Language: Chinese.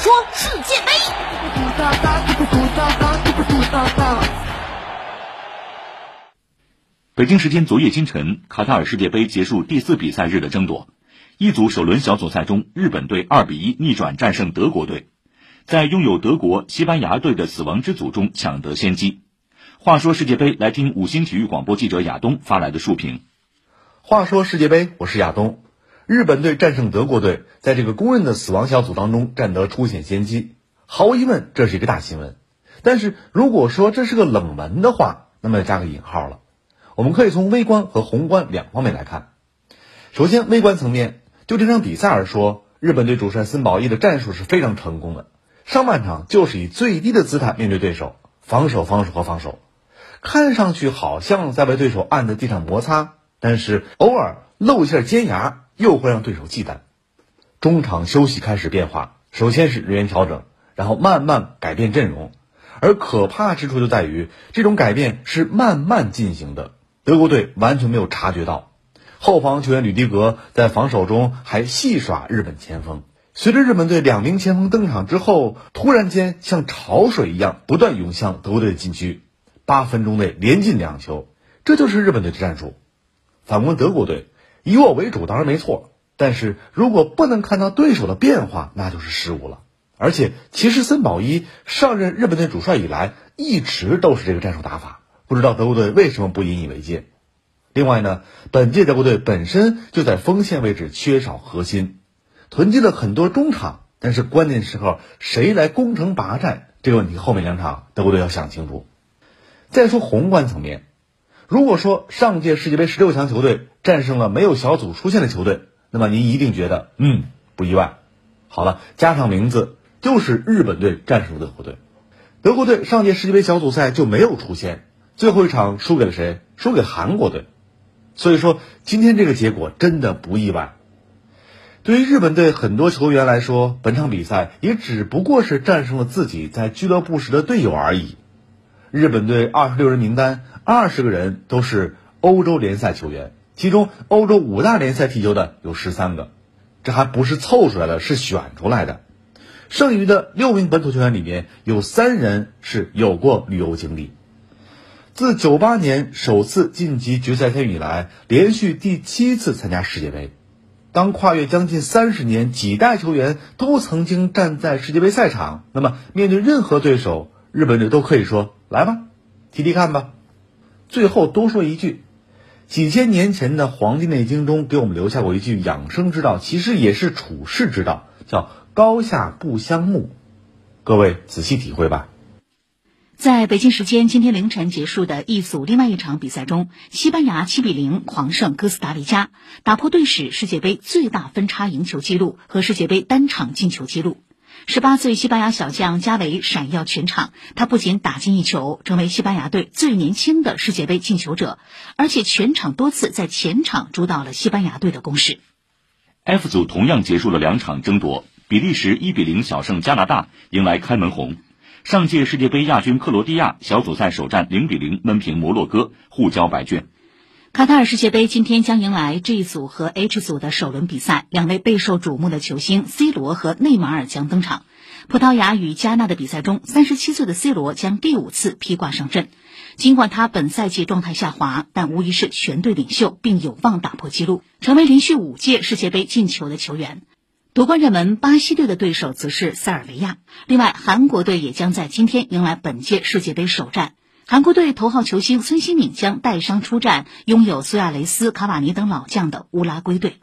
说世界杯。北京时间昨夜清晨，卡塔尔世界杯结束第四比赛日的争夺。一组首轮小组赛中，日本队二比一逆转战胜德国队，在拥有德国、西班牙队的死亡之组中抢得先机。话说世界杯，来听五星体育广播记者亚东发来的述评。话说世界杯，我是亚东。日本队战胜德国队，在这个公认的死亡小组当中占得出线先机，毫无疑问，这是一个大新闻。但是如果说这是个冷门的话，那么要加个引号了。我们可以从微观和宏观两方面来看。首先，微观层面，就这场比赛而说，日本队主帅森保一的战术是非常成功的。上半场就是以最低的姿态面对对手，防守、防守和防守，看上去好像在为对手按在地上摩擦，但是偶尔露一下尖牙。又会让对手忌惮。中场休息开始变化，首先是人员调整，然后慢慢改变阵容。而可怕之处就在于，这种改变是慢慢进行的，德国队完全没有察觉到。后防球员吕迪格在防守中还戏耍日本前锋。随着日本队两名前锋登场之后，突然间像潮水一样不断涌向德国队的禁区，八分钟内连进两球，这就是日本队的战术。反观德国队。以我为主当然没错，但是如果不能看到对手的变化，那就是失误了。而且，其实森保一上任日本队主帅以来，一直都是这个战术打法，不知道德国队为什么不引以为戒。另外呢，本届德国队本身就在锋线位置缺少核心，囤积了很多中场，但是关键时候谁来攻城拔寨，这个问题后面两场德国队要想清楚。再说宏观层面。如果说上届世界杯十六强球队战胜了没有小组出线的球队，那么您一定觉得，嗯，不意外。好了，加上名字就是日本队战胜了德国队。德国队上届世界杯小组赛就没有出线，最后一场输给了谁？输给韩国队。所以说，今天这个结果真的不意外。对于日本队很多球员来说，本场比赛也只不过是战胜了自己在俱乐部时的队友而已。日本队二十六人名单。二十个人都是欧洲联赛球员，其中欧洲五大联赛踢球的有十三个，这还不是凑出来的，是选出来的。剩余的六名本土球员里面有三人是有过旅游经历。自九八年首次晋级决赛圈以来，连续第七次参加世界杯。当跨越将近三十年，几代球员都曾经站在世界杯赛场，那么面对任何对手，日本队都可以说：“来吧，踢踢看吧。”最后多说一句，几千年前的《黄帝内经》中给我们留下过一句养生之道，其实也是处世之道，叫“高下不相慕”。各位仔细体会吧。在北京时间今天凌晨结束的一组另外一场比赛中，西班牙七比零狂胜哥斯达黎加，打破队史世界杯最大分差赢球纪录和世界杯单场进球纪录。十八岁西班牙小将加维闪耀全场，他不仅打进一球，成为西班牙队最年轻的世界杯进球者，而且全场多次在前场主导了西班牙队的攻势。F 组同样结束了两场争夺，比利时一比零小胜加拿大，迎来开门红；上届世界杯亚军克罗地亚小组赛首战零比零闷平摩洛哥，互交白卷。卡塔尔世界杯今天将迎来 G 组和 H 组的首轮比赛，两位备受瞩目的球星 C 罗和内马尔将登场。葡萄牙与加纳的比赛中，三十七岁的 C 罗将第五次披挂上阵。尽管他本赛季状态下滑，但无疑是全队领袖，并有望打破纪录，成为连续五届世界杯进球的球员。夺冠热门巴西队的对手则是塞尔维亚。另外，韩国队也将在今天迎来本届世界杯首战。韩国队头号球星孙兴敏将带伤出战拥有苏亚雷斯、卡瓦尼等老将的乌拉圭队。